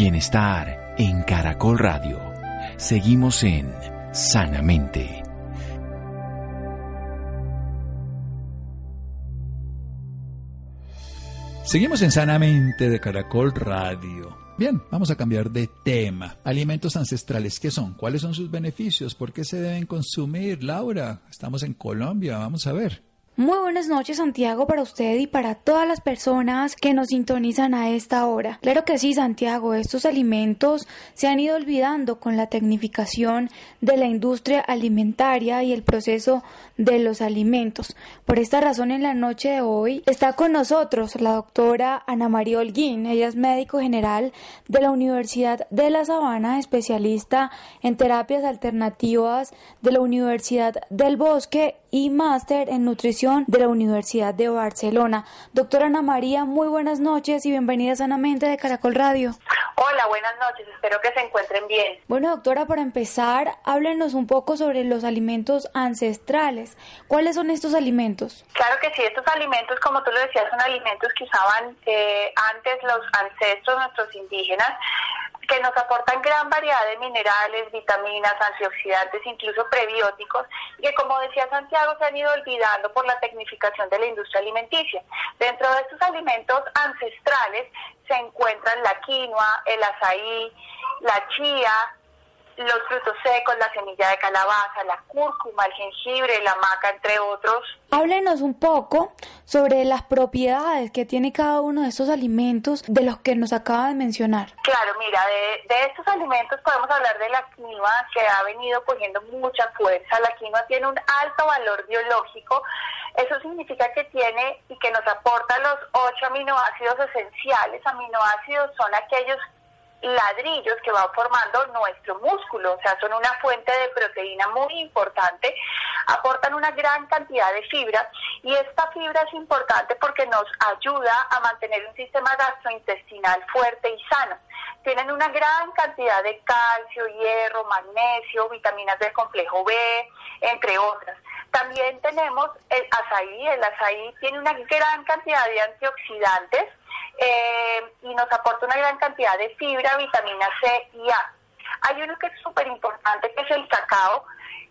Bienestar en Caracol Radio. Seguimos en Sanamente. Seguimos en Sanamente de Caracol Radio. Bien, vamos a cambiar de tema. Alimentos ancestrales, ¿qué son? ¿Cuáles son sus beneficios? ¿Por qué se deben consumir? Laura, estamos en Colombia, vamos a ver. Muy buenas noches Santiago para usted y para todas las personas que nos sintonizan a esta hora. Claro que sí Santiago, estos alimentos se han ido olvidando con la tecnificación de la industria alimentaria y el proceso de los alimentos. Por esta razón en la noche de hoy está con nosotros la doctora Ana María Holguín, ella es médico general de la Universidad de La Sabana, especialista en terapias alternativas de la Universidad del Bosque y máster en nutrición de la Universidad de Barcelona. Doctora Ana María, muy buenas noches y bienvenida sanamente de Caracol Radio. Hola, buenas noches, espero que se encuentren bien. Bueno, doctora, para empezar, háblenos un poco sobre los alimentos ancestrales. ¿Cuáles son estos alimentos? Claro que sí, estos alimentos, como tú lo decías, son alimentos que usaban eh, antes los ancestros, nuestros indígenas, que nos aportan gran variedad de minerales, vitaminas, antioxidantes, incluso prebióticos, y que como decía Santiago se han ido olvidando por la tecnificación de la industria alimenticia. Dentro de estos alimentos ancestrales se encuentran la quinoa, el azaí, la chía, los frutos secos, la semilla de calabaza, la cúrcuma, el jengibre, la maca, entre otros. Háblenos un poco sobre las propiedades que tiene cada uno de estos alimentos de los que nos acaba de mencionar. Claro, mira, de, de estos alimentos podemos hablar de la quinoa que ha venido cogiendo mucha fuerza. La quinoa tiene un alto valor biológico. Eso significa que tiene y que nos aporta los ocho aminoácidos esenciales. Aminoácidos son aquellos ladrillos que van formando nuestro músculo, o sea, son una fuente de proteína muy importante, aportan una gran cantidad de fibra y esta fibra es importante porque nos ayuda a mantener un sistema gastrointestinal fuerte y sano. Tienen una gran cantidad de calcio, hierro, magnesio, vitaminas del complejo B, entre otras. También tenemos el azaí, el azaí tiene una gran cantidad de antioxidantes, eh, y nos aporta una gran cantidad de fibra, vitamina C y A. Hay uno que es súper importante que es el cacao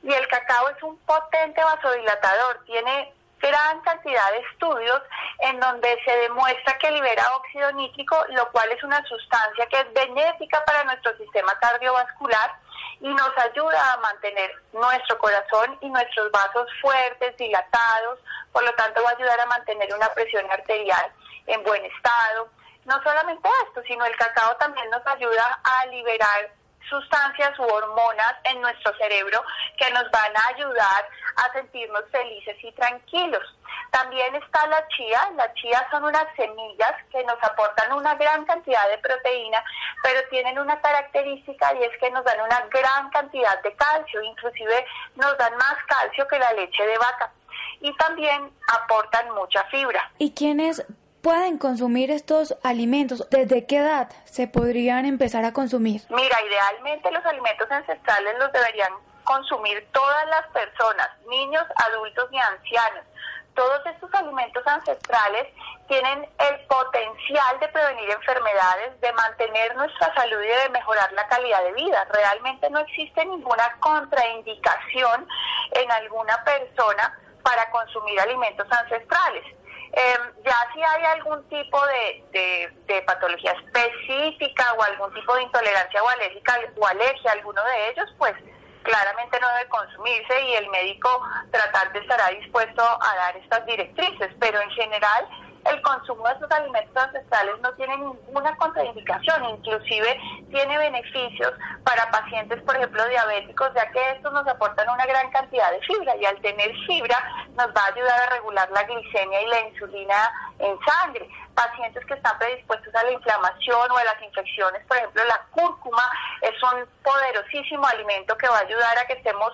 y el cacao es un potente vasodilatador, tiene gran cantidad de estudios en donde se demuestra que libera óxido nítrico, lo cual es una sustancia que es benéfica para nuestro sistema cardiovascular y nos ayuda a mantener nuestro corazón y nuestros vasos fuertes, dilatados, por lo tanto va a ayudar a mantener una presión arterial en buen estado. No solamente esto, sino el cacao también nos ayuda a liberar sustancias u hormonas en nuestro cerebro que nos van a ayudar a sentirnos felices y tranquilos. También está la chía. La chía son unas semillas que nos aportan una gran cantidad de proteína, pero tienen una característica y es que nos dan una gran cantidad de calcio, inclusive nos dan más calcio que la leche de vaca. Y también aportan mucha fibra. ¿Y quiénes pueden consumir estos alimentos? ¿Desde qué edad se podrían empezar a consumir? Mira, idealmente los alimentos ancestrales los deberían consumir todas las personas, niños, adultos y ancianos. Todos estos alimentos ancestrales tienen el potencial de prevenir enfermedades, de mantener nuestra salud y de mejorar la calidad de vida. Realmente no existe ninguna contraindicación en alguna persona para consumir alimentos ancestrales. Eh, ya si hay algún tipo de, de, patología específica o algún tipo de intolerancia o alérgica o alergia a alguno de ellos, pues claramente no debe consumirse y el médico tratante estará dispuesto a dar estas directrices, pero en general el consumo de estos alimentos ancestrales no tiene ninguna contraindicación, inclusive tiene beneficios para pacientes, por ejemplo, diabéticos, ya que estos nos aportan una gran cantidad de fibra y al tener fibra nos va a ayudar a regular la glicemia y la insulina en sangre. Pacientes que están predispuestos a la inflamación o a las infecciones, por ejemplo, la cúrcuma es un poderosísimo alimento que va a ayudar a que estemos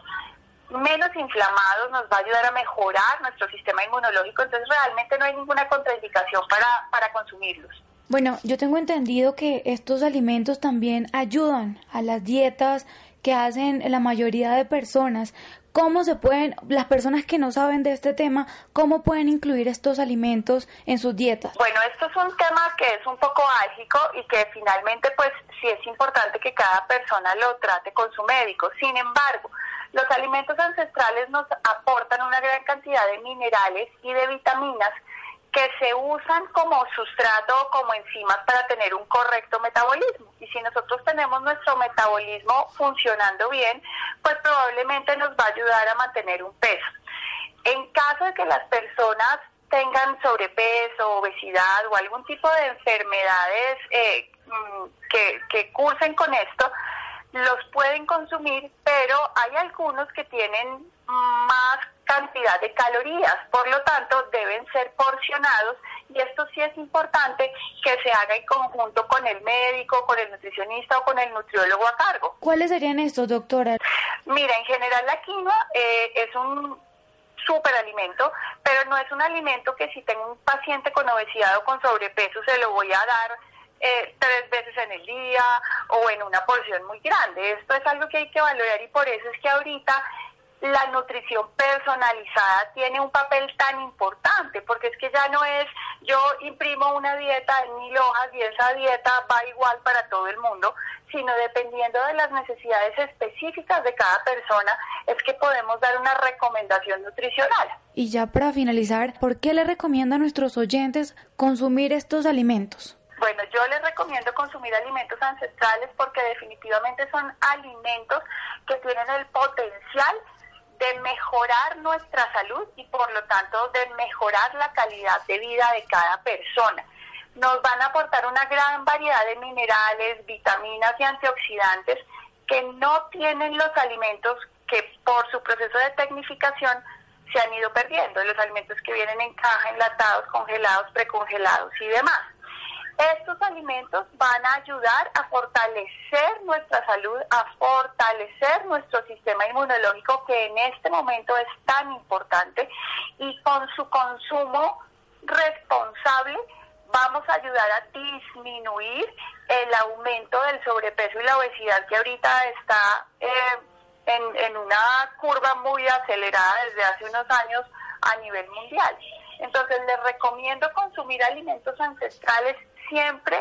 menos inflamados, nos va a ayudar a mejorar nuestro sistema inmunológico, entonces realmente no hay ninguna contraindicación para, para consumirlos. Bueno, yo tengo entendido que estos alimentos también ayudan a las dietas que hacen la mayoría de personas. ¿cómo se pueden, las personas que no saben de este tema, cómo pueden incluir estos alimentos en sus dietas? Bueno, esto es un tema que es un poco álgico y que finalmente pues sí es importante que cada persona lo trate con su médico. Sin embargo, los alimentos ancestrales nos aportan una gran cantidad de minerales y de vitaminas que se usan como sustrato o como enzimas para tener un correcto metabolismo. Y si nosotros tenemos nuestro metabolismo funcionando bien, pues probablemente nos va a ayudar a mantener un peso. En caso de que las personas tengan sobrepeso, obesidad o algún tipo de enfermedades eh, mm, que, que cursen con esto, los pueden consumir, pero hay algunos que tienen más cantidad de calorías, por lo tanto deben ser porcionados y esto sí es importante que se haga en conjunto con el médico, con el nutricionista o con el nutriólogo a cargo. ¿Cuáles serían estos, doctora? Mira, en general la quinoa eh, es un superalimento, pero no es un alimento que si tengo un paciente con obesidad o con sobrepeso se lo voy a dar eh, tres veces en el día o en una porción muy grande. Esto es algo que hay que valorar y por eso es que ahorita la nutrición personalizada tiene un papel tan importante, porque es que ya no es yo imprimo una dieta en mil hojas y esa dieta va igual para todo el mundo, sino dependiendo de las necesidades específicas de cada persona, es que podemos dar una recomendación nutricional. Y ya para finalizar, ¿por qué le recomienda a nuestros oyentes consumir estos alimentos? Bueno, yo les recomiendo consumir alimentos ancestrales porque definitivamente son alimentos que tienen el potencial de mejorar nuestra salud y por lo tanto de mejorar la calidad de vida de cada persona. Nos van a aportar una gran variedad de minerales, vitaminas y antioxidantes que no tienen los alimentos que por su proceso de tecnificación se han ido perdiendo, los alimentos que vienen en caja, enlatados, congelados, precongelados y demás. Estos alimentos van a ayudar a fortalecer nuestra salud, a fortalecer nuestro sistema inmunológico que en este momento es tan importante y con su consumo responsable vamos a ayudar a disminuir el aumento del sobrepeso y la obesidad que ahorita está eh, en, en una curva muy acelerada desde hace unos años a nivel mundial. Entonces les recomiendo consumir alimentos ancestrales siempre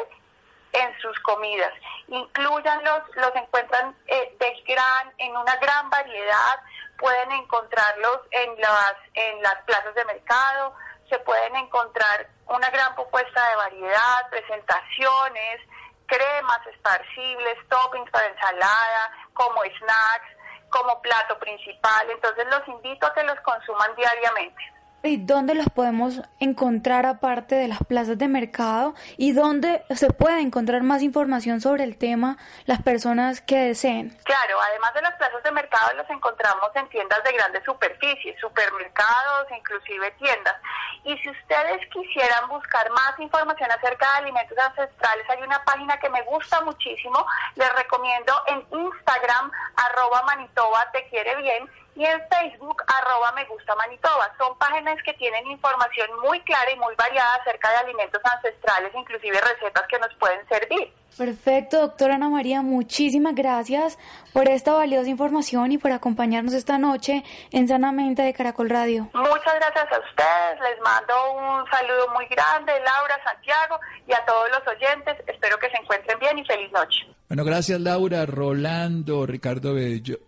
en sus comidas. Incluyanlos, los encuentran eh, de gran, en una gran variedad, pueden encontrarlos en las, en las plazas de mercado, se pueden encontrar una gran propuesta de variedad, presentaciones, cremas esparcibles, toppings para ensalada, como snacks, como plato principal. Entonces los invito a que los consuman diariamente. ¿Y dónde los podemos encontrar aparte de las plazas de mercado? ¿Y dónde se puede encontrar más información sobre el tema las personas que deseen? Claro, además de las plazas de mercado los encontramos en tiendas de grandes superficies, supermercados, inclusive tiendas. Y si ustedes quisieran buscar más información acerca de alimentos ancestrales, hay una página que me gusta muchísimo, les recomiendo en Instagram, arroba Manitoba te quiere bien, y en Facebook arroba me gusta Manitoba. Son páginas que tienen información muy clara y muy variada acerca de alimentos ancestrales, inclusive recetas que nos pueden servir. Perfecto, doctora Ana María, muchísimas gracias por esta valiosa información y por acompañarnos esta noche en Sanamente de Caracol Radio. Muchas gracias a ustedes, les mando un saludo muy grande, Laura, Santiago y a todos los oyentes. Espero que se encuentren bien y feliz noche. Bueno, gracias Laura, Rolando, Ricardo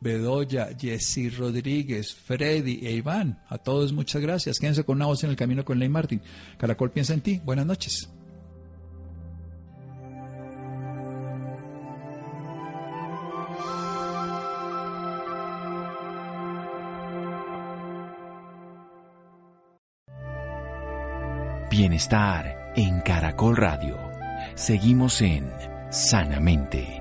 Bedoya, Jessy Rodríguez, Freddy e Iván. A todos muchas gracias. Quédense con una voz en el camino con Ley Martín. Caracol piensa en ti. Buenas noches. Bienestar en Caracol Radio. Seguimos en Sanamente.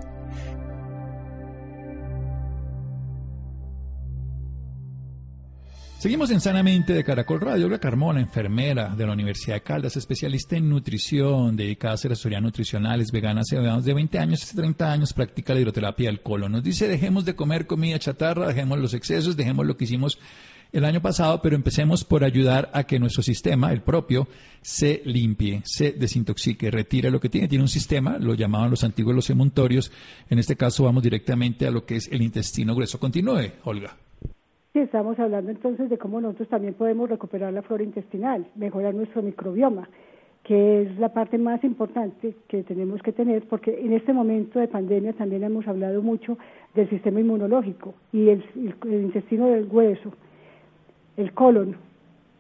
Seguimos en Sanamente de Caracol Radio. Olga Carmona, enfermera de la Universidad de Caldas, especialista en nutrición, dedicada a hacer asesorías nutricionales, vegana hace de 20 años, hace 30 años practica la hidroterapia del colon. Nos dice, dejemos de comer comida chatarra, dejemos los excesos, dejemos lo que hicimos el año pasado, pero empecemos por ayudar a que nuestro sistema, el propio, se limpie, se desintoxique, retire lo que tiene. Tiene un sistema, lo llamaban los antiguos los emuntorios. En este caso vamos directamente a lo que es el intestino grueso. Continúe, Olga. Sí, estamos hablando entonces de cómo nosotros también podemos recuperar la flora intestinal, mejorar nuestro microbioma, que es la parte más importante que tenemos que tener, porque en este momento de pandemia también hemos hablado mucho del sistema inmunológico y el, intestino del hueso, el colon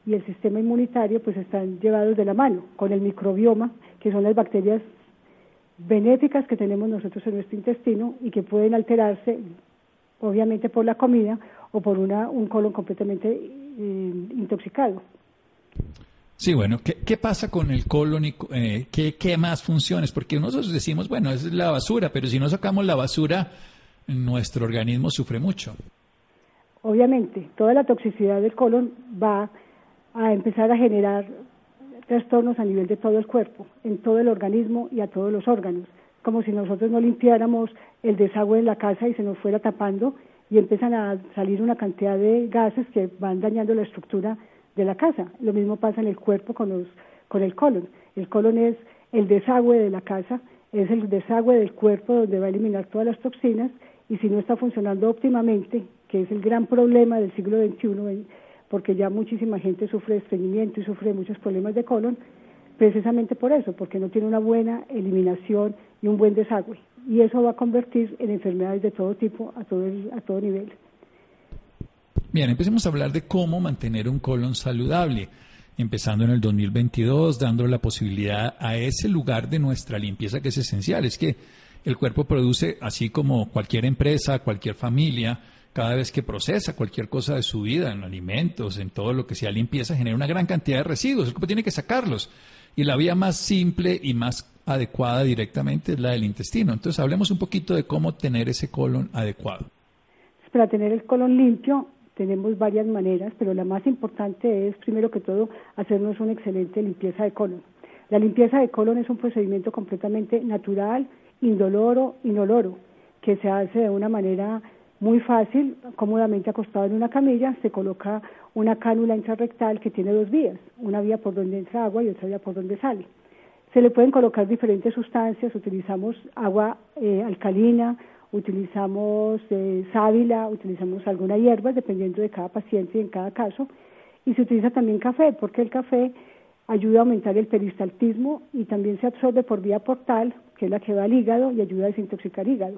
y el sistema inmunitario pues están llevados de la mano con el microbioma, que son las bacterias benéficas que tenemos nosotros en nuestro intestino y que pueden alterarse obviamente por la comida o por una, un colon completamente eh, intoxicado. Sí, bueno, ¿qué, pasa con el colon y eh, ¿qué, qué, más funciones? Porque nosotros decimos, bueno, es la basura, pero si no sacamos la basura, nuestro organismo sufre mucho. Obviamente, toda la toxicidad del colon va a empezar a generar trastornos a nivel de todo el cuerpo, en todo el organismo y a todos los órganos, como si nosotros no limpiáramos el desagüe de la casa y se nos fuera tapando y empiezan a salir una cantidad de gases que van dañando la estructura de la casa. Lo mismo pasa en el cuerpo con, los, con el colon. El colon es el desagüe de la casa, es el desagüe del cuerpo donde va a eliminar todas las toxinas y si no está funcionando óptimamente, que es el gran problema del siglo XXI, porque ya muchísima gente sufre de estreñimiento y sufre muchos problemas de colon, precisamente por eso, porque no tiene una buena eliminación y un buen desagüe. Y eso va a convertir en enfermedades de todo tipo a todo, a todo nivel. Bien, empecemos a hablar de cómo mantener un colon saludable, empezando en el 2022, dando la posibilidad a ese lugar de nuestra limpieza que es esencial. Es que el cuerpo produce, así como cualquier empresa, cualquier familia, cada vez que procesa cualquier cosa de su vida, en alimentos, en todo lo que sea limpieza, genera una gran cantidad de residuos. El cuerpo tiene que sacarlos. Y la vía más simple y más adecuada directamente es la del intestino. Entonces, hablemos un poquito de cómo tener ese colon adecuado. Para tener el colon limpio, tenemos varias maneras, pero la más importante es, primero que todo, hacernos una excelente limpieza de colon. La limpieza de colon es un procedimiento completamente natural, indoloro, inoloro, que se hace de una manera muy fácil, cómodamente acostado en una camilla, se coloca una cánula intrarrectal que tiene dos vías, una vía por donde entra agua y otra vía por donde sale. Se le pueden colocar diferentes sustancias, utilizamos agua eh, alcalina, utilizamos eh, sábila, utilizamos alguna hierba, dependiendo de cada paciente y en cada caso, y se utiliza también café, porque el café ayuda a aumentar el peristaltismo y también se absorbe por vía portal, que es la que va al hígado y ayuda a desintoxicar hígado.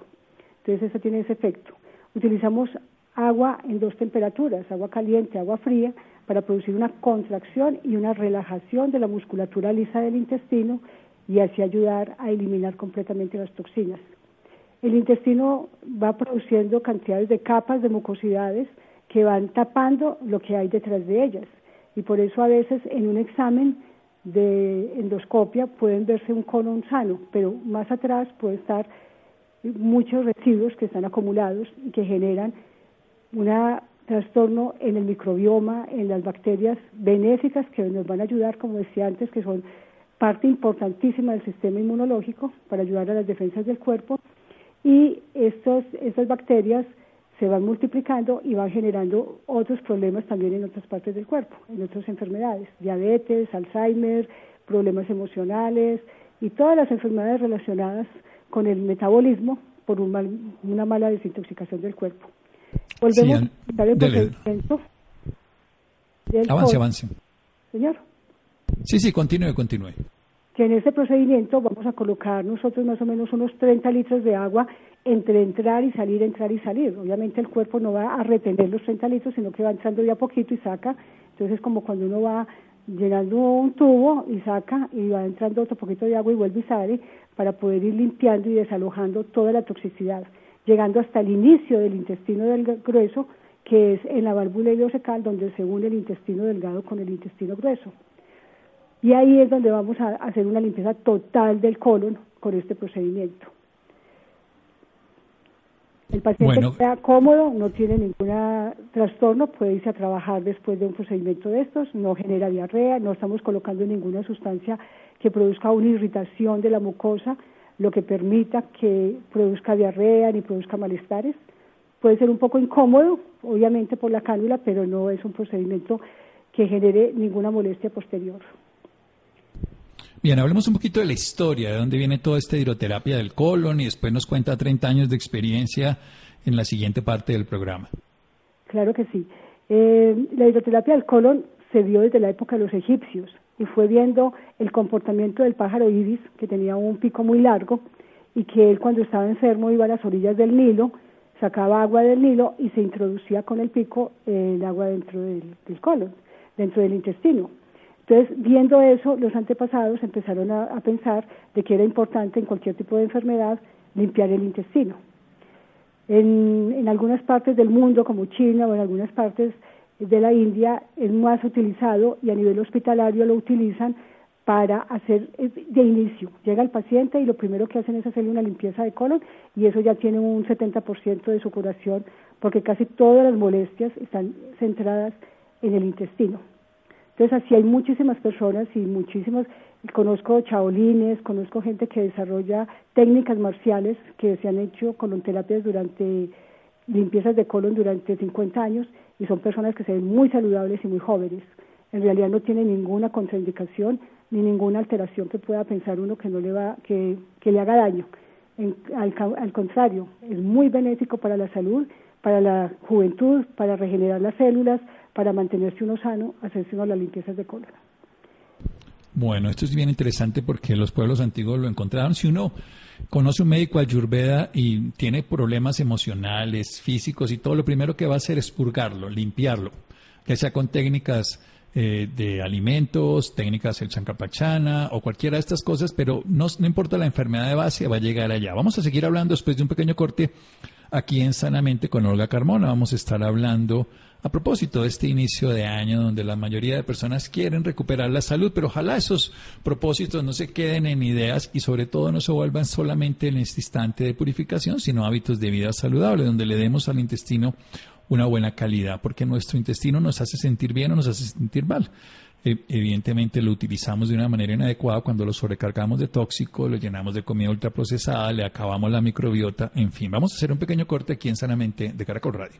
Entonces eso tiene ese efecto. Utilizamos agua en dos temperaturas, agua caliente, agua fría, para producir una contracción y una relajación de la musculatura lisa del intestino y así ayudar a eliminar completamente las toxinas. El intestino va produciendo cantidades de capas de mucosidades que van tapando lo que hay detrás de ellas. Y por eso a veces en un examen de endoscopia pueden verse un colon sano, pero más atrás puede estar muchos residuos que están acumulados y que generan un trastorno en el microbioma, en las bacterias benéficas que nos van a ayudar, como decía antes, que son parte importantísima del sistema inmunológico para ayudar a las defensas del cuerpo. Y estos, estas bacterias se van multiplicando y van generando otros problemas también en otras partes del cuerpo, en otras enfermedades, diabetes, Alzheimer, problemas emocionales y todas las enfermedades relacionadas con el metabolismo por una mala desintoxicación del cuerpo. Volvemos al procedimiento. Avance, avance. Señor. Sí, sí, continúe, continúe que en este procedimiento vamos a colocar nosotros más o menos unos 30 litros de agua entre entrar y salir, entrar y salir. Obviamente el cuerpo no va a retener los 30 litros, sino que va entrando ya poquito y saca. Entonces es como cuando uno va llenando un tubo y saca y va entrando otro poquito de agua y vuelve y sale para poder ir limpiando y desalojando toda la toxicidad, llegando hasta el inicio del intestino del grueso, que es en la válvula ileocecal donde se une el intestino delgado con el intestino grueso. Y ahí es donde vamos a hacer una limpieza total del colon con este procedimiento. El paciente está cómodo, no tiene ningún trastorno, puede irse a trabajar después de un procedimiento de estos, no genera diarrea, no estamos colocando ninguna sustancia que produzca una irritación de la mucosa, lo que permita que produzca diarrea ni produzca malestares. Puede ser un poco incómodo, obviamente por la cánula, pero no es un procedimiento que genere ninguna molestia posterior. Bien, hablemos un poquito de la historia, de dónde viene toda esta hidroterapia del colon y después nos cuenta 30 años de experiencia en la siguiente parte del programa. Claro que sí. Eh, la hidroterapia del colon se vio desde la época de los egipcios y fue viendo el comportamiento del pájaro ibis, que tenía un pico muy largo, y que él cuando estaba enfermo iba a las orillas del Nilo, sacaba agua del Nilo y se introducía con el pico el agua dentro del, colon, dentro del intestino. Entonces, viendo eso, los antepasados empezaron a, pensar de que era importante en cualquier tipo de enfermedad limpiar el intestino. En, en algunas partes del mundo, como China o en algunas partes de la India, es más utilizado y a nivel hospitalario lo utilizan para hacer eh, de inicio. Llega el paciente y lo primero que hacen es hacerle una limpieza de colon y eso ya tiene un 70% de su curación porque casi todas las molestias están centradas en el intestino. Entonces así hay muchísimas personas y muchísimos, conozco chaolines, conozco gente que desarrolla técnicas marciales que se han hecho colonterapias durante limpiezas de colon durante 50 años y son personas que se ven muy saludables y muy jóvenes. En realidad no tienen ninguna contraindicación ni ninguna alteración que pueda pensar uno que no le va que, le haga daño. al, contrario, es muy benéfico para la salud, para la juventud, para regenerar las células, para mantenerse uno sano, hacerse uno las limpiezas de colon. Bueno, esto es bien interesante porque los pueblos antiguos lo encontraron. Si uno conoce un médico ayurveda y tiene problemas emocionales, físicos y todo, lo primero que va a hacer es purgarlo, limpiarlo, ya sea con técnicas eh, de alimentos, técnicas del chancapachana o cualquiera de estas cosas, pero no, no importa la enfermedad de base, va a llegar allá. Vamos a seguir hablando después de un pequeño corte aquí en Sanamente con Olga Carmona. Vamos a estar hablando a propósito de este inicio de año donde la mayoría de personas quieren recuperar la salud, pero ojalá esos propósitos no se queden en ideas y sobre todo no se vuelvan solamente en este instante de purificación, sino hábitos de vida saludable, donde le demos al intestino una buena calidad, porque nuestro intestino nos hace sentir bien o nos hace sentir mal. E, evidentemente lo utilizamos de una manera inadecuada cuando lo sobrecargamos de tóxico, lo llenamos de comida ultraprocesada, le acabamos la microbiota, en fin. Vamos a hacer un pequeño corte aquí en Sanamente de Caracol Radio.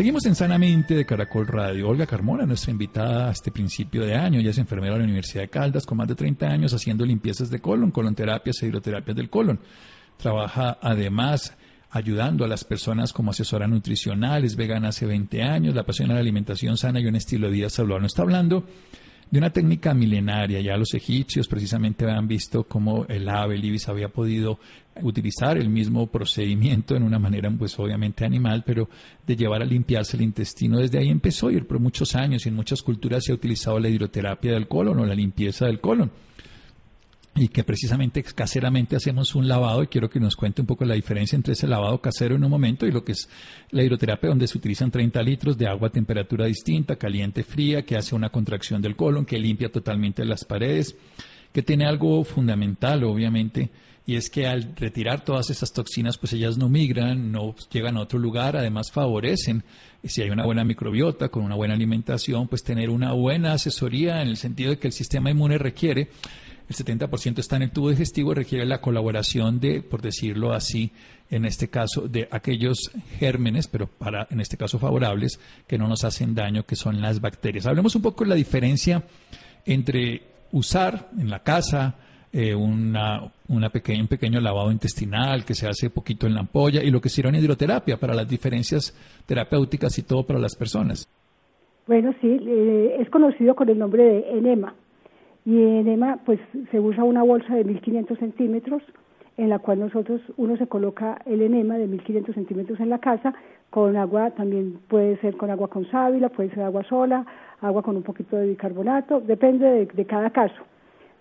Seguimos en Sanamente de Caracol Radio. Olga Carmona, nuestra invitada a este principio de año, ella es enfermera de la Universidad de Caldas con más de 30 años haciendo limpiezas de colon, colonterapias e hidroterapias del colon. Trabaja además ayudando a las personas como asesora nutricional, es vegana hace 20 años, la apasiona la alimentación sana y un estilo de vida saludable. No está hablando de una técnica milenaria. Ya los egipcios precisamente habían visto cómo el ave, el ibis, había podido utilizar el mismo procedimiento en una manera, pues obviamente animal, pero de llevar a limpiarse el intestino. Desde ahí empezó y por muchos años y en muchas culturas se ha utilizado la hidroterapia del colon o la limpieza del colon y que precisamente caseramente hacemos un lavado y quiero que nos cuente un poco la diferencia entre ese lavado casero en un momento y lo que es la hidroterapia donde se utilizan 30 litros de agua a temperatura distinta, caliente, fría, que hace una contracción del colon, que limpia totalmente las paredes, que tiene algo fundamental obviamente y es que al retirar todas esas toxinas pues ellas no migran, no llegan a otro lugar, además favorecen si hay una buena microbiota, con una buena alimentación, pues tener una buena asesoría en el sentido de que el sistema inmune requiere el 70% está en el tubo digestivo, requiere la colaboración de, por decirlo así, en este caso, de aquellos gérmenes, pero para, en este caso, favorables, que no nos hacen daño, que son las bacterias. Hablemos un poco de la diferencia entre usar en la casa eh, una, un pequeño lavado intestinal que se hace poquito en la ampolla y lo que en hidroterapia para las diferencias terapéuticas y todo para las personas. Bueno, sí, eh, es conocido con el nombre de enema y en EMA pues se usa una bolsa de 1500 centímetros en la cual nosotros uno se coloca el enema de 1500 centímetros en la casa con agua también puede ser con agua con sábila puede ser agua sola agua con un poquito de bicarbonato depende de, cada caso.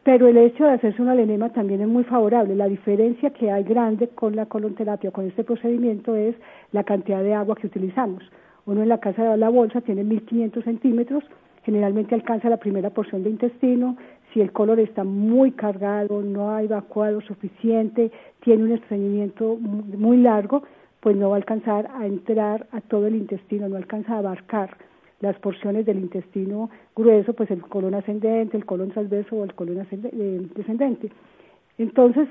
Pero el hecho de hacerse una enema también es muy favorable. La diferencia que hay grande con la colonterapia con este procedimiento es la cantidad de agua que utilizamos. Uno en la casa de la bolsa tiene 1500 centímetros generalmente alcanza la primera porción de intestino, si el color está muy cargado, no ha evacuado suficiente, tiene un estreñimiento muy largo, pues no va a alcanzar a entrar a todo el intestino, no alcanza a abarcar las porciones del intestino grueso, pues el colon ascendente, el colon transverso o el colon eh, descendente. Entonces,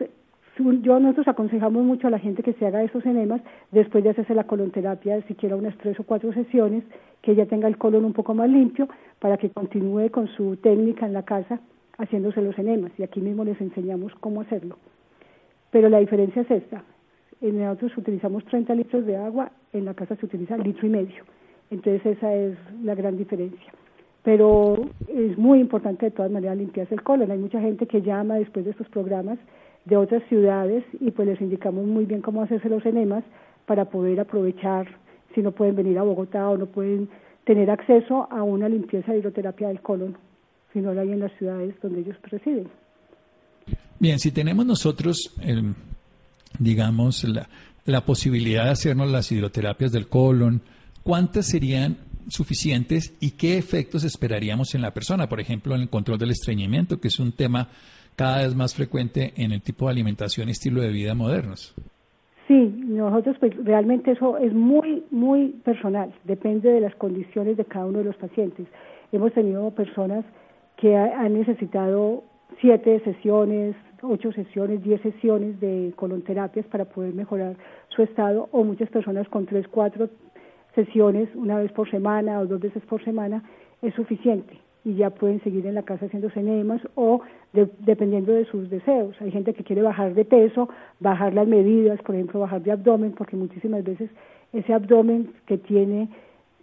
yo nosotros aconsejamos mucho a la gente que se haga esos enemas después de hacerse la colonterapia, siquiera unas tres o cuatro sesiones, que ya tenga el colon un poco más limpio para que continúe con su técnica en la casa haciéndose los enemas. Y aquí mismo les enseñamos cómo hacerlo. Pero la diferencia es esta. En nosotros utilizamos 30 litros de agua, en la casa se utiliza litro y medio. Entonces esa es la gran diferencia. Pero es muy importante de todas maneras limpiarse el colon. Hay mucha gente que llama después de estos programas de otras ciudades y pues les indicamos muy bien cómo hacerse los enemas para poder aprovechar si no pueden venir a Bogotá o no pueden tener acceso a una limpieza de hidroterapia del colon, si no la hay en las ciudades donde ellos residen. Bien, si tenemos nosotros, digamos, la, la posibilidad de hacernos las hidroterapias del colon, ¿cuántas serían suficientes y qué efectos esperaríamos en la persona? Por ejemplo, en el control del estreñimiento, que es un tema cada vez más frecuente en el tipo de alimentación y estilo de vida modernos. Sí, nosotros pues realmente eso es muy, muy personal, depende de las condiciones de cada uno de los pacientes. Hemos tenido personas que han necesitado siete sesiones, ocho sesiones, diez sesiones de colonterapias para poder mejorar su estado o muchas personas con tres, cuatro sesiones una vez por semana o dos veces por semana es suficiente y ya pueden seguir en la casa haciendo enemas o dependiendo de sus deseos. Hay gente que quiere bajar de peso, bajar las medidas, por ejemplo, bajar de abdomen, porque muchísimas veces ese abdomen que tiene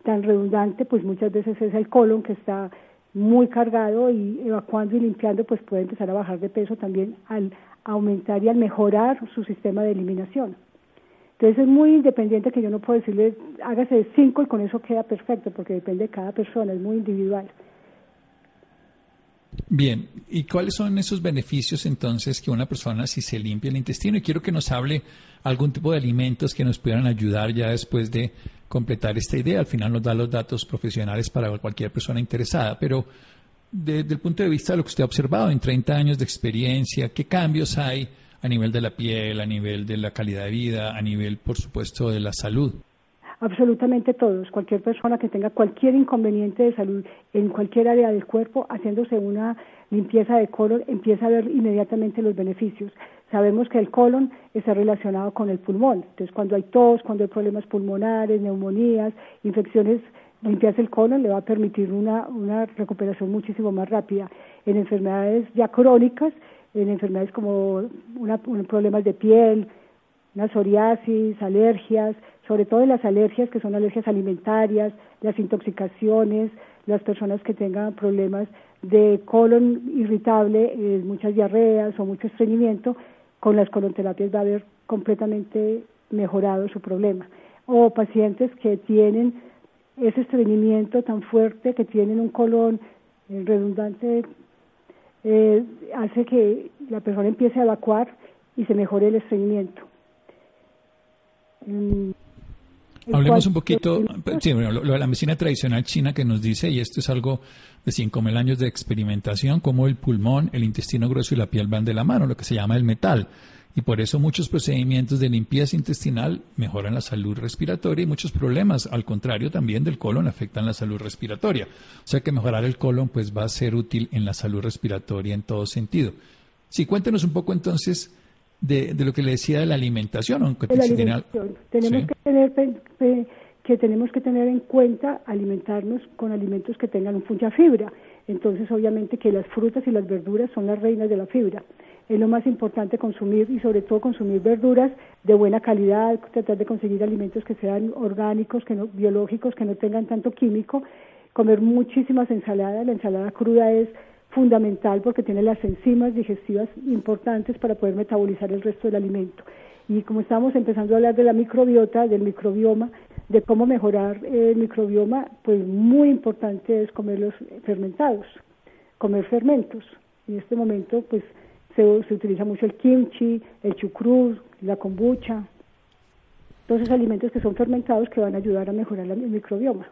tan redundante, pues muchas veces es el colon que está muy cargado y evacuando y limpiando, pues puede empezar a bajar de peso también al aumentar y al mejorar su sistema de eliminación. Entonces es muy independiente que yo no puedo decirle, hágase cinco y con eso queda perfecto, porque depende de cada persona, es muy individual. Bien, ¿y cuáles son esos beneficios entonces que una persona si se limpia el intestino? Y quiero que nos hable algún tipo de alimentos que nos puedan ayudar ya después de completar esta idea. Al final nos da los datos profesionales para cualquier persona interesada, pero desde el punto de vista de lo que usted ha observado en 30 años de experiencia, ¿qué cambios hay a nivel de la piel, a nivel de la calidad de vida, a nivel, por supuesto, de la salud? Absolutamente todos, cualquier persona que tenga cualquier inconveniente de salud en cualquier área del cuerpo, haciéndose una limpieza de colon, empieza a ver inmediatamente los beneficios. Sabemos que el colon está relacionado con el pulmón, entonces cuando hay tos, cuando hay problemas pulmonares, neumonías, infecciones, limpiarse el colon le va a permitir una, una recuperación muchísimo más rápida. En enfermedades ya crónicas, en enfermedades como una, problemas de piel, una psoriasis, alergias, sobre todo en las alergias que son alergias alimentarias, las intoxicaciones, las personas que tengan problemas de colon irritable, eh, muchas diarreas o mucho estreñimiento, con las colonterapias va a haber completamente mejorado su problema. O pacientes que tienen ese estreñimiento tan fuerte, que tienen un colon eh, redundante, eh, hace que la persona empiece a evacuar y se mejore el estreñimiento. Mm, Hablemos un poquito, sí, bueno, lo, de la medicina tradicional china que nos dice, y esto es algo de 5.000 años de experimentación, como el pulmón, el intestino grueso y la piel van de la mano, lo que se llama el metal. Y por eso muchos procedimientos de limpieza intestinal mejoran la salud respiratoria y muchos problemas, al contrario también del colon, afectan la salud respiratoria. O sea que mejorar el colon pues va a ser útil en la salud respiratoria en todo sentido. Sí, cuéntenos un poco entonces de, lo que le decía de la alimentación. Aunque la alimentación. Tenemos que tener que tenemos que tener en cuenta alimentarnos con alimentos que tengan mucha fibra. Entonces, obviamente que las frutas y las verduras son las reinas de la fibra. Es lo más importante consumir y sobre todo consumir verduras de buena calidad, tratar de conseguir alimentos que sean orgánicos, que no, biológicos, que no tengan tanto químico, comer muchísimas ensaladas. La ensalada cruda es fundamental porque tiene las enzimas digestivas importantes para poder metabolizar el resto del alimento. Y como estamos empezando a hablar de la microbiota, del microbioma, de cómo mejorar el microbioma, pues muy importante es comer los fermentados, comer fermentos. En este momento, pues se, utiliza mucho el kimchi, el chucrut, la kombucha, todos esos alimentos que son fermentados que van a ayudar a mejorar el microbioma.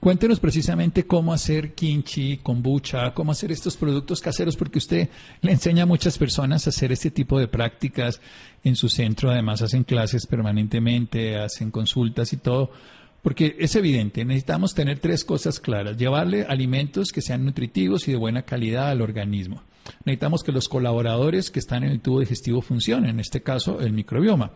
Cuéntenos precisamente cómo hacer kimchi, kombucha, cómo hacer estos productos caseros, porque usted le enseña a muchas personas a hacer este tipo de prácticas en su centro. Además, hacen clases permanentemente, hacen consultas y todo. Porque es evidente, necesitamos tener tres cosas claras. Llevarle alimentos que sean nutritivos y de buena calidad al organismo. necesitamos que los colaboradores que están en el tubo digestivo funcionen, en este caso el microbioma.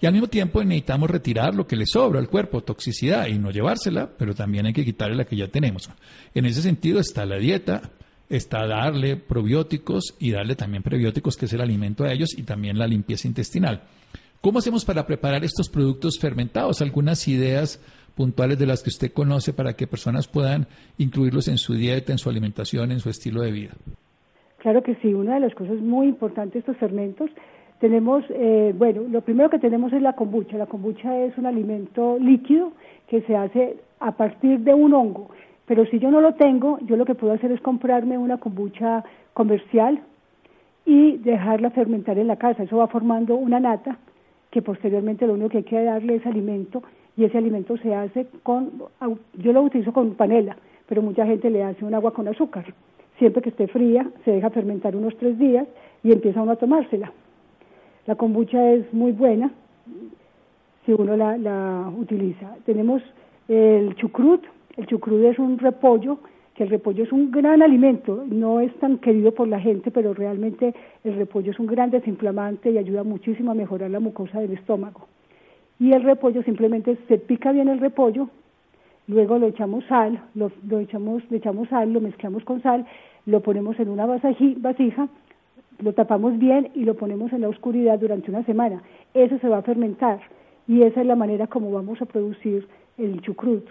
Y al mismo tiempo necesitamos retirar lo que le sobra al cuerpo, toxicidad, y no llevársela, pero también hay que quitarle la que ya tenemos. En ese sentido está la dieta, está darle probióticos y darle también prebióticos, que es el alimento a ellos, y también la limpieza intestinal. ¿Cómo hacemos para preparar estos productos fermentados? Algunas ideas puntuales de las que usted conoce para que personas puedan incluirlos en su dieta, en su alimentación, en su estilo de vida. Claro que sí, una de las cosas muy importantes de estos fermentos, tenemos, eh, bueno, lo primero que tenemos es la kombucha. La kombucha es un alimento líquido que se hace a partir de un hongo. Pero si yo no lo tengo, yo lo que puedo hacer es comprarme una kombucha comercial y dejarla fermentar en la casa. Eso va formando una nata que posteriormente lo único que hay que darle es alimento y ese alimento se hace con, yo lo utilizo con panela, pero mucha gente le hace un agua con azúcar. Siempre que esté fría, se deja fermentar unos tres días y empieza uno a tomársela. La kombucha es muy buena si uno la, utiliza. Tenemos el chucrut, el chucrut es un repollo, que el repollo es un gran alimento, no es tan querido por la gente, pero realmente el repollo es un gran desinflamante y ayuda muchísimo a mejorar la mucosa del estómago. Y el repollo simplemente se pica bien el repollo, luego lo echamos sal, lo, echamos, le echamos sal, lo mezclamos con sal, lo ponemos en una vasija, lo tapamos bien y lo ponemos en la oscuridad durante una semana. Eso se va a fermentar y esa es la manera como vamos a producir el chucrut.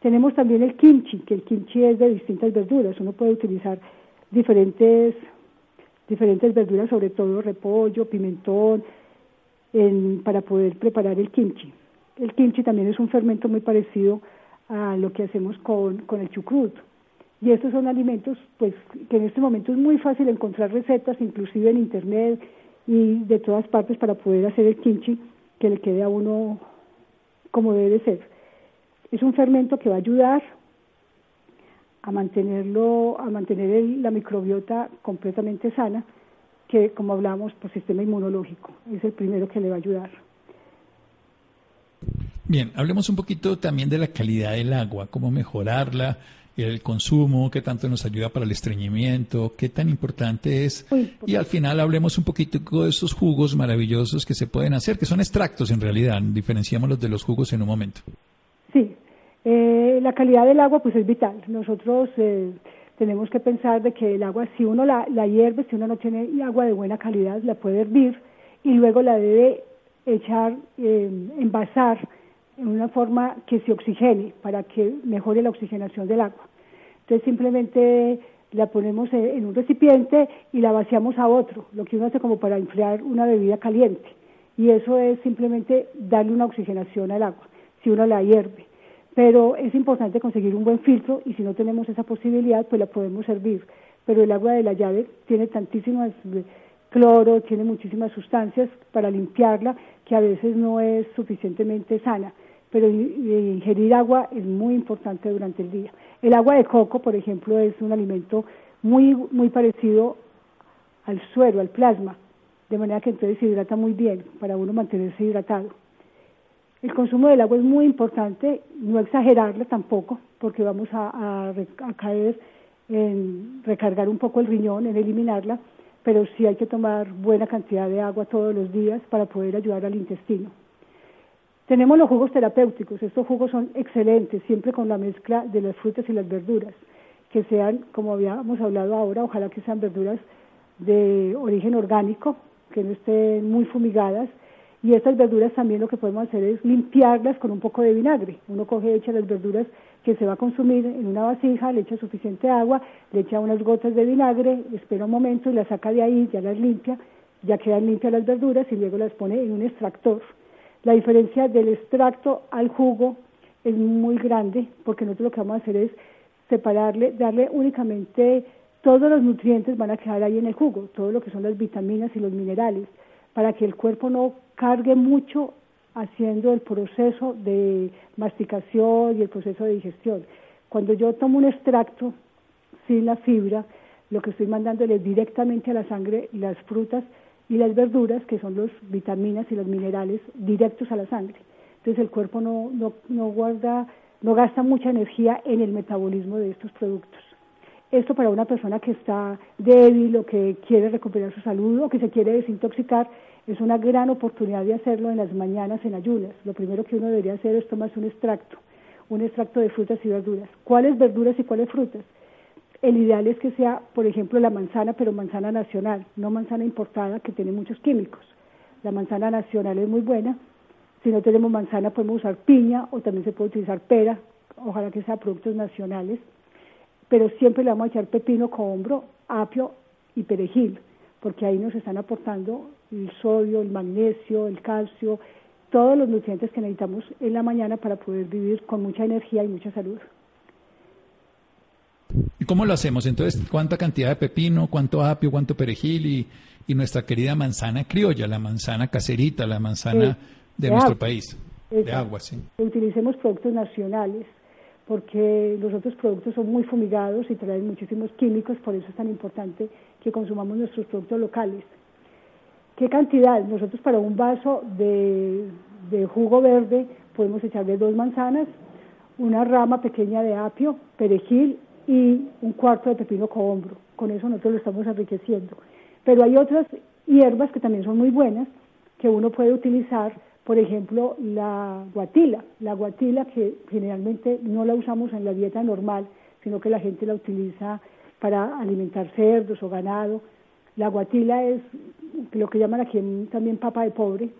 Tenemos también el kimchi, que el kimchi es de distintas verduras. Uno puede utilizar diferentes, diferentes verduras, sobre todo repollo, pimentón, para poder preparar el kimchi. El kimchi también es un fermento muy parecido a lo que hacemos con, con el chucrut. Y estos son alimentos pues que en este momento es muy fácil encontrar recetas, inclusive en internet y de todas partes para poder hacer el kimchi que le quede a uno como debe ser es un fermento que va a ayudar a mantenerlo, a mantener la microbiota completamente sana, que como hablamos, por sistema inmunológico, es el primero que le va a ayudar. Bien, hablemos un poquito también de la calidad del agua, cómo mejorarla, el consumo, qué tanto nos ayuda para el estreñimiento, qué tan importante es. Y al final hablemos un poquito de esos jugos maravillosos que se pueden hacer, que son extractos en realidad, diferenciamos de los jugos en un momento. Sí, eh, la calidad del agua pues es vital. Nosotros eh, tenemos que pensar de que el agua, si uno la, la hierve, si uno no tiene agua de buena calidad, la puede hervir y luego la debe echar, eh, envasar en una forma que se oxigene para que mejore la oxigenación del agua. Entonces simplemente la ponemos en un recipiente y la vaciamos a otro, lo que uno hace como para enfriar una bebida caliente. Y eso es simplemente darle una oxigenación al agua, si uno la hierve pero es importante conseguir un buen filtro y si no tenemos esa posibilidad, pues la podemos servir. Pero el agua de la llave tiene tantísimas eh, cloro, tiene muchísimas sustancias para limpiarla que a veces no es suficientemente sana. Pero ingerir agua es muy importante durante el día. El agua de coco, por ejemplo, es un alimento muy, muy parecido al suero, al plasma, de manera que entonces se hidrata muy bien para uno mantenerse hidratado. El consumo del agua es muy importante, no exagerarlo tampoco, porque vamos a, caer en recargar un poco el riñón, en eliminarla, pero sí hay que tomar buena cantidad de agua todos los días para poder ayudar al intestino. Tenemos los jugos terapéuticos, estos jugos son excelentes, siempre con la mezcla de las frutas y las verduras, que sean, como habíamos hablado ahora, ojalá que sean verduras de origen orgánico, que no estén muy fumigadas, y estas verduras también lo que podemos hacer es limpiarlas con un poco de vinagre. Uno coge, echa las verduras que se va a consumir en una vasija, le echa suficiente agua, le echa unas gotas de vinagre, espera un momento y las saca de ahí, ya las limpia, ya quedan limpias las verduras y luego las pone en un extractor. La diferencia del extracto al jugo es muy grande porque nosotros lo que vamos a hacer es separarle, darle únicamente todos los nutrientes van a quedar ahí en el jugo, todo lo que son las vitaminas y los minerales, para que el cuerpo no cargue mucho haciendo el proceso de masticación y el proceso de digestión. Cuando yo tomo un extracto sin la fibra, lo que estoy mandándole directamente a la sangre las frutas y las verduras, que son las vitaminas y los minerales, directos a la sangre. Entonces el cuerpo no, no, no guarda, no gasta mucha energía en el metabolismo de estos productos. Esto para una persona que está débil o que quiere recuperar su salud o que se quiere desintoxicar es una gran oportunidad de hacerlo en las mañanas en ayunas. Lo primero que uno debería hacer es tomarse un extracto, un extracto de frutas y verduras. ¿Cuáles verduras y cuáles frutas? El ideal es que sea, por ejemplo, la manzana, pero manzana nacional, no manzana importada que tiene muchos químicos. La manzana nacional es muy buena. Si no tenemos manzana, podemos usar piña o también se puede utilizar pera, ojalá que sea productos nacionales. Pero siempre le vamos a echar pepino, cohombro, apio y perejil, porque ahí nos están aportando el sodio, el magnesio, el calcio, todos los nutrientes que necesitamos en la mañana para poder vivir con mucha energía y mucha salud. ¿Y cómo lo hacemos? Entonces, ¿cuánta cantidad de pepino, cuánto apio, cuánto perejil y, y nuestra querida manzana criolla, la manzana caserita, la manzana de, nuestro país? De agua, sí. Utilicemos productos nacionales porque los otros productos son muy fumigados y traen muchísimos químicos, por eso es tan importante que consumamos nuestros productos locales. ¿Qué cantidad? Nosotros para un vaso de, de jugo verde podemos echarle dos manzanas, una rama pequeña de apio, perejil y un cuarto de pepino cohombro. Con eso nosotros lo estamos enriqueciendo. Pero hay otras hierbas que también son muy buenas que uno puede utilizar, por ejemplo, la guatila. La guatila que generalmente no la usamos en la dieta normal, sino que la gente la utiliza para alimentar cerdos o ganado. La guatila es lo que llaman aquí también papa de pobre,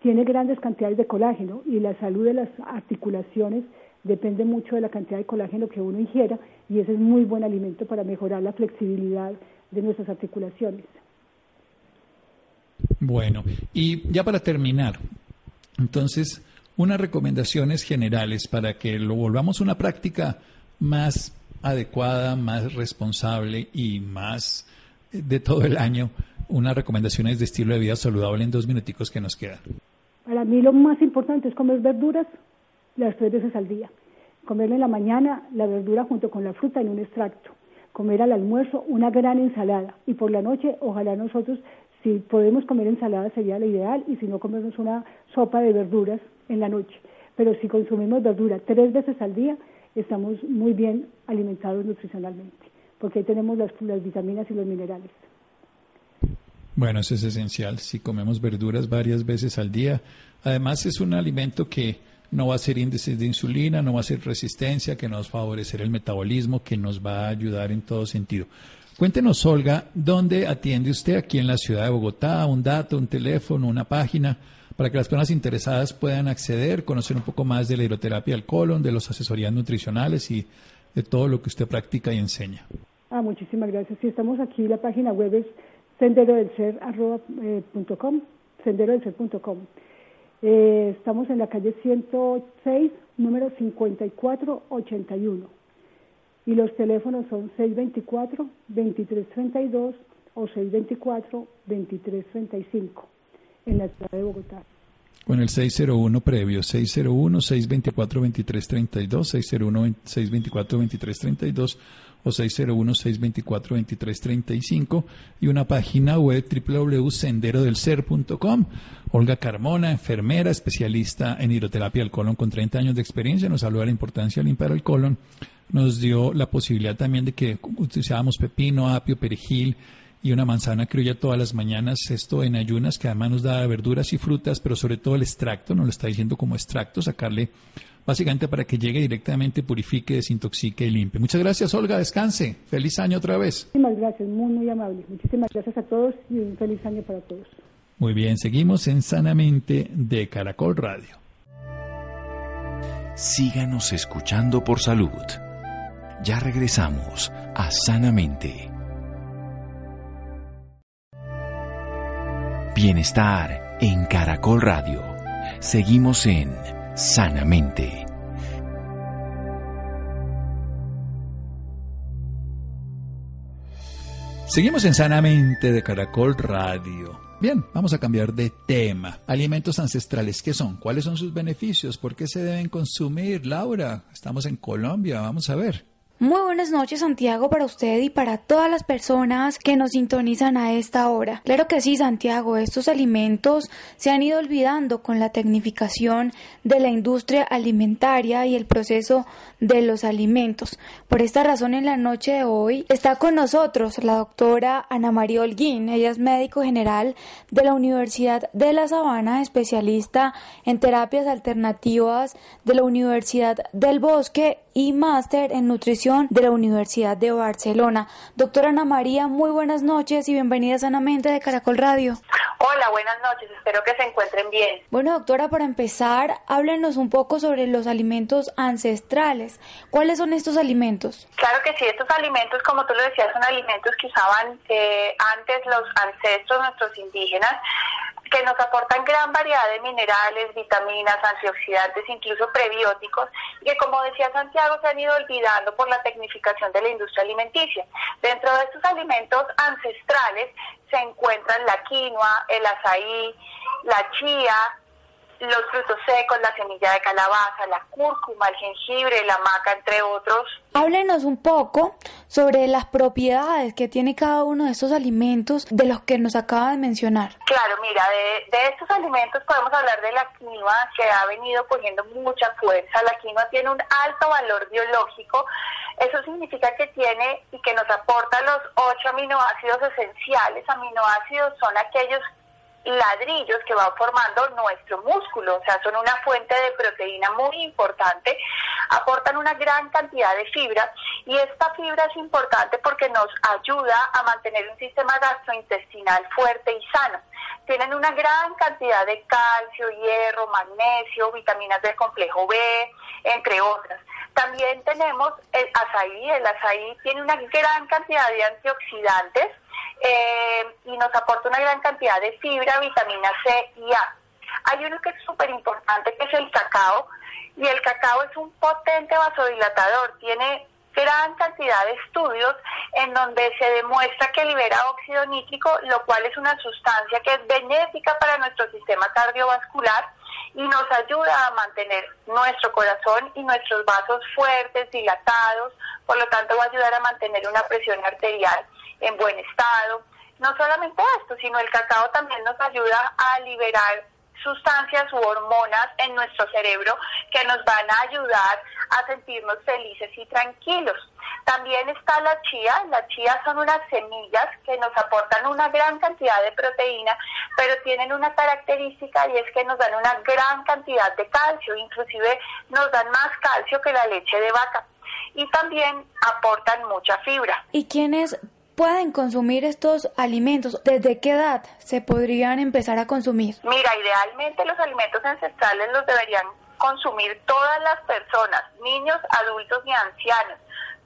tiene grandes cantidades de colágeno y la salud de las articulaciones depende mucho de la cantidad de colágeno que uno ingiera y ese es muy buen alimento para mejorar la flexibilidad de nuestras articulaciones. Bueno, y ya para terminar, entonces, unas recomendaciones generales para que lo volvamos una práctica más adecuada, más responsable y más de todo el año, unas recomendaciones de estilo de vida saludable en dos minuticos que nos quedan. Para mí lo más importante es comer verduras las tres veces al día. Comer en la mañana la verdura junto con la fruta en un extracto. Comer al almuerzo una gran ensalada. Y por la noche, ojalá nosotros, si podemos comer ensalada sería lo ideal y si no, comernos una sopa de verduras en la noche. Pero si consumimos verdura tres veces al día, estamos muy bien alimentados nutricionalmente, porque ahí tenemos las, las vitaminas y los minerales. Bueno, eso es esencial. Si comemos verduras varias veces al día, además es un alimento que no va a ser índices de insulina, no va a ser resistencia, que nos va a favorecer el metabolismo, que nos va a ayudar en todo sentido. Cuéntenos, Olga, ¿dónde atiende usted aquí en la ciudad de Bogotá? Un dato, un teléfono, una página, para que las personas interesadas puedan acceder, conocer un poco más de la hidroterapia del colon, de las asesorías nutricionales y de todo lo que usted practica y enseña. Ah, muchísimas gracias. Sí, estamos aquí, la página web es senderodelser.com, senderodelser.com. Eh, estamos en la calle 106, número 5481. Y los teléfonos son 624-2332 o 624-2335 en la ciudad de Bogotá. Con el 601 previo, 601-624-2332, 601-624-2332 o 601-624-2335 y una página web www.senderodelser.com. Olga Carmona, enfermera, especialista en hidroterapia del colon con 30 años de experiencia, nos habló de la importancia de limpiar el colon, nos dio la posibilidad también de que utilizábamos pepino, apio, perejil y una manzana criolla todas las mañanas, esto en ayunas, que además nos da verduras y frutas, pero sobre todo el extracto, nos lo está diciendo como extracto, sacarle básicamente para que llegue directamente, purifique, desintoxique y limpie. Muchas gracias, Olga. Descanse. Feliz año otra vez. Muchísimas gracias, muy, muy amable. Muchísimas gracias a todos y un feliz año para todos. Muy bien, seguimos en Sanamente de Caracol Radio. Síganos escuchando por salud. Ya regresamos a Sanamente. Bienestar en Caracol Radio. Seguimos en Sanamente. Seguimos en Sanamente de Caracol Radio. Bien, vamos a cambiar de tema. Alimentos ancestrales, ¿qué son? ¿Cuáles son sus beneficios? ¿Por qué se deben consumir? Laura, estamos en Colombia, vamos a ver. Muy buenas noches Santiago para usted y para todas las personas que nos sintonizan a esta hora. Claro que sí Santiago, estos alimentos se han ido olvidando con la tecnificación de la industria alimentaria y el proceso de los alimentos. Por esta razón en la noche de hoy está con nosotros la doctora Ana María Holguín. Ella es médico general de la Universidad de La Sabana, especialista en terapias alternativas de la Universidad del Bosque y máster en nutrición de la Universidad de Barcelona. Doctora Ana María, muy buenas noches y bienvenida sanamente de Caracol Radio. Hola, buenas noches, espero que se encuentren bien. Bueno, doctora, para empezar, háblenos un poco sobre los alimentos ancestrales. ¿Cuáles son estos alimentos? Claro que sí, estos alimentos, como tú lo decías, son alimentos que usaban eh, antes los ancestros, nuestros indígenas, que nos aportan gran variedad de minerales, vitaminas, antioxidantes, incluso prebióticos, que como decía Santiago se han ido olvidando por la tecnificación de la industria alimenticia. Dentro de estos alimentos ancestrales se encuentran la quinoa, el azaí, la chía, los frutos secos, la semilla de calabaza, la cúrcuma, el jengibre, la maca, entre otros. Háblenos un poco sobre las propiedades que tiene cada uno de estos alimentos de los que nos acaba de mencionar. Claro, mira, de, de estos alimentos podemos hablar de la quinoa que ha venido cogiendo mucha fuerza. La quinoa tiene un alto valor biológico. Eso significa que tiene y que nos aporta los ocho aminoácidos esenciales. Aminoácidos son aquellos ladrillos que van formando nuestro músculo, o sea, son una fuente de proteína muy importante, aportan una gran cantidad de fibra y esta fibra es importante porque nos ayuda a mantener un sistema gastrointestinal fuerte y sano. Tienen una gran cantidad de calcio, hierro, magnesio, vitaminas del complejo B, entre otras. También tenemos el azaí, el azaí tiene una gran cantidad de antioxidantes, eh, y nos aporta una gran cantidad de fibra, vitamina C y A. Hay uno que es súper importante, que es el cacao, y el cacao es un potente vasodilatador, tiene gran cantidad de estudios en donde se demuestra que libera óxido nítrico, lo cual es una sustancia que es benéfica para nuestro sistema cardiovascular y nos ayuda a mantener nuestro corazón y nuestros vasos fuertes, dilatados, por lo tanto va a ayudar a mantener una presión arterial en buen estado. No solamente esto, sino el cacao también nos ayuda a liberar sustancias u hormonas en nuestro cerebro que nos van a ayudar a sentirnos felices y tranquilos. También está la chía. La chía son unas semillas que nos aportan una gran cantidad de proteína, pero tienen una característica y es que nos dan una gran cantidad de calcio, inclusive nos dan más calcio que la leche de vaca. Y también aportan mucha fibra. ¿Y quiénes pueden consumir estos alimentos? ¿Desde qué edad se podrían empezar a consumir? Mira, idealmente los alimentos ancestrales los deberían consumir todas las personas, niños, adultos y ancianos.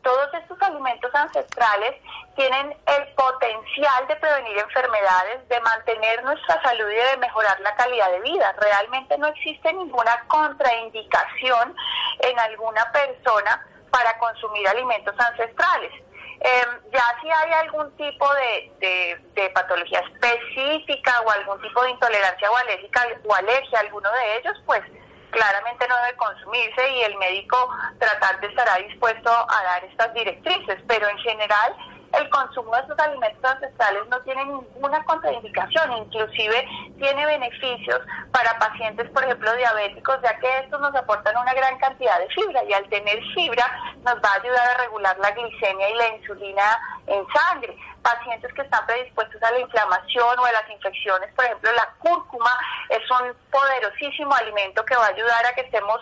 Todos estos alimentos ancestrales tienen el potencial de prevenir enfermedades, de mantener nuestra salud y de mejorar la calidad de vida. Realmente no existe ninguna contraindicación en alguna persona para consumir alimentos ancestrales. Em, ya si hay algún tipo de, de, patología específica o algún tipo de intolerancia o alérgica o alergia a alguno de ellos, pues claramente no debe consumirse y el médico tratar de estará dispuesto a dar estas directrices, pero en general el consumo de estos alimentos ancestrales no tiene ninguna contraindicación, inclusive tiene beneficios para pacientes, por ejemplo, diabéticos, ya que estos nos aportan una gran cantidad de fibra y al tener fibra nos va a ayudar a regular la glicemia y la insulina en sangre. Pacientes que están predispuestos a la inflamación o a las infecciones, por ejemplo, la cúrcuma es un poderosísimo alimento que va a ayudar a que estemos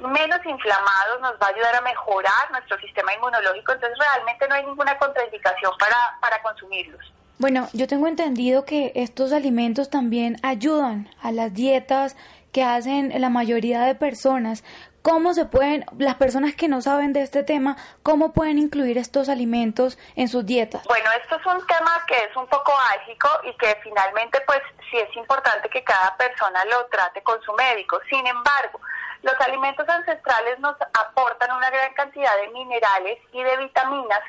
menos inflamados, nos va a ayudar a mejorar nuestro sistema inmunológico, entonces realmente no hay ninguna contraindicación para, para consumirlos. Bueno, yo tengo entendido que estos alimentos también ayudan a las dietas que hacen la mayoría de personas. ¿Cómo se pueden, las personas que no saben de este tema, cómo pueden incluir estos alimentos en sus dietas? Bueno, esto es un tema que es un poco álgico y que finalmente pues sí es importante que cada persona lo trate con su médico. Sin embargo, los alimentos ancestrales nos aportan una gran cantidad de minerales y de vitaminas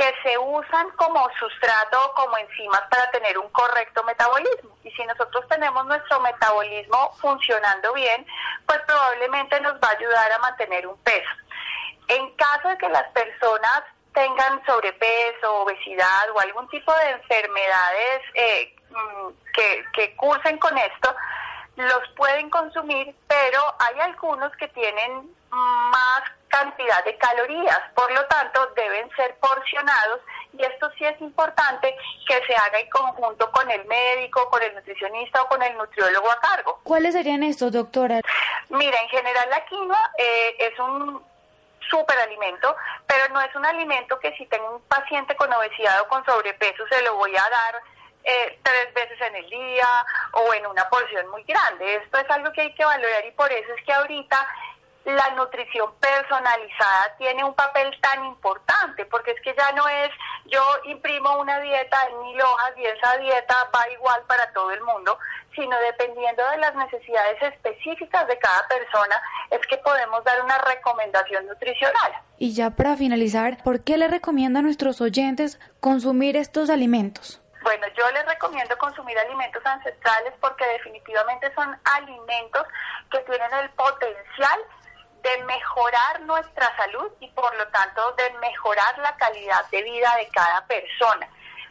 que se usan como sustrato o como enzimas para tener un correcto metabolismo. Y si nosotros tenemos nuestro metabolismo funcionando bien, pues probablemente nos va a ayudar a mantener un peso. En caso de que las personas tengan sobrepeso, obesidad o algún tipo de enfermedades eh, mm, que, que cursen con esto, los pueden consumir, pero hay algunos que tienen más cantidad de calorías, por lo tanto deben ser porcionados y esto sí es importante que se haga en conjunto con el médico, con el nutricionista o con el nutriólogo a cargo. ¿Cuáles serían estos, doctora? Mira, en general la quinoa eh, es un superalimento, pero no es un alimento que si tengo un paciente con obesidad o con sobrepeso se lo voy a dar eh, tres veces en el día o en una porción muy grande. Esto es algo que hay que valorar y por eso es que ahorita la nutrición personalizada tiene un papel tan importante, porque es que ya no es yo imprimo una dieta en mil hojas y esa dieta va igual para todo el mundo, sino dependiendo de las necesidades específicas de cada persona, es que podemos dar una recomendación nutricional. Y ya para finalizar, ¿por qué le recomienda a nuestros oyentes consumir estos alimentos? Bueno, yo les recomiendo consumir alimentos ancestrales porque definitivamente son alimentos que tienen el potencial de mejorar nuestra salud y por lo tanto de mejorar la calidad de vida de cada persona.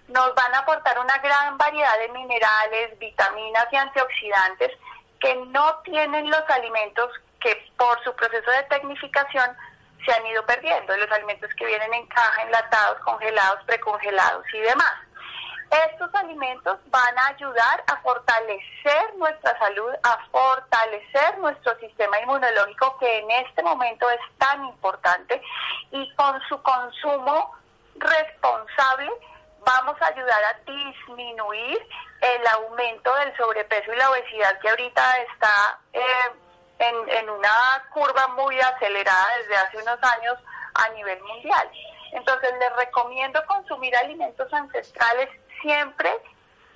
Nos van a aportar una gran variedad de minerales, vitaminas y antioxidantes que no tienen los alimentos que por su proceso de tecnificación se han ido perdiendo, los alimentos que vienen en caja, enlatados, congelados, precongelados y demás. Estos alimentos van a ayudar a fortalecer nuestra salud, a fortalecer nuestro sistema inmunológico que en este momento es tan importante y con su consumo responsable vamos a ayudar a disminuir el aumento del sobrepeso y la obesidad que ahorita está eh, en, en una curva muy acelerada desde hace unos años a nivel mundial. Entonces les recomiendo consumir alimentos ancestrales siempre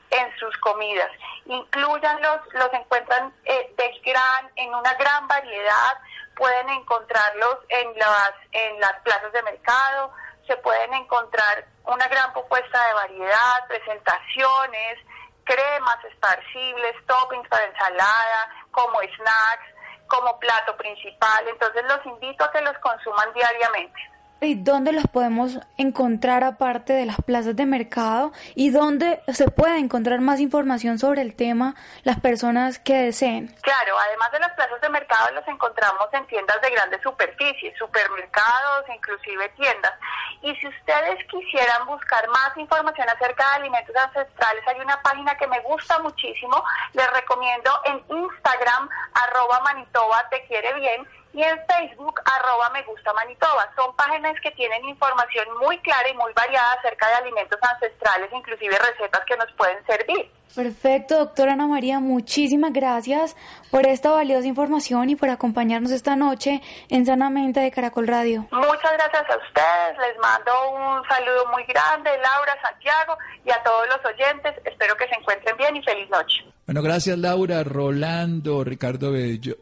en sus comidas. Incluyanlos, los encuentran eh, de gran, en una gran variedad, pueden encontrarlos en las, en las plazas de mercado, se pueden encontrar una gran propuesta de variedad, presentaciones, cremas esparcibles, toppings para ensalada, como snacks, como plato principal. Entonces los invito a que los consuman diariamente. ¿Y dónde los podemos encontrar aparte de las plazas de mercado? ¿Y dónde se puede encontrar más información sobre el tema las personas que deseen? Claro, además de las plazas de mercado los encontramos en tiendas de grandes superficies, supermercados, inclusive tiendas. Y si ustedes quisieran buscar más información acerca de alimentos ancestrales, hay una página que me gusta muchísimo, les recomiendo en Instagram, arroba Manitoba te quiere bien, y en Facebook, arroba me gusta Manitoba. Son páginas que tienen información muy clara y muy variada acerca de alimentos ancestrales, inclusive recetas que nos pueden servir. Perfecto, doctora Ana María, muchísimas gracias por esta valiosa información y por acompañarnos esta noche en Sanamente de Caracol Radio. Muchas gracias a ustedes, les mando un saludo muy grande, Laura, Santiago y a todos los oyentes. Espero que se encuentren bien y feliz noche. Bueno, gracias Laura, Rolando, Ricardo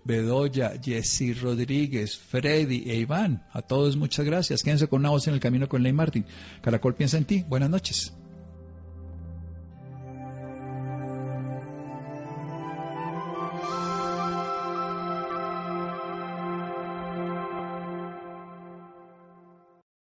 Bedoya, Jessy Rodríguez, Freddy e Iván. A todos muchas gracias. Quédense con una voz en el camino con Ley Martín. Caracol piensa en ti. Buenas noches.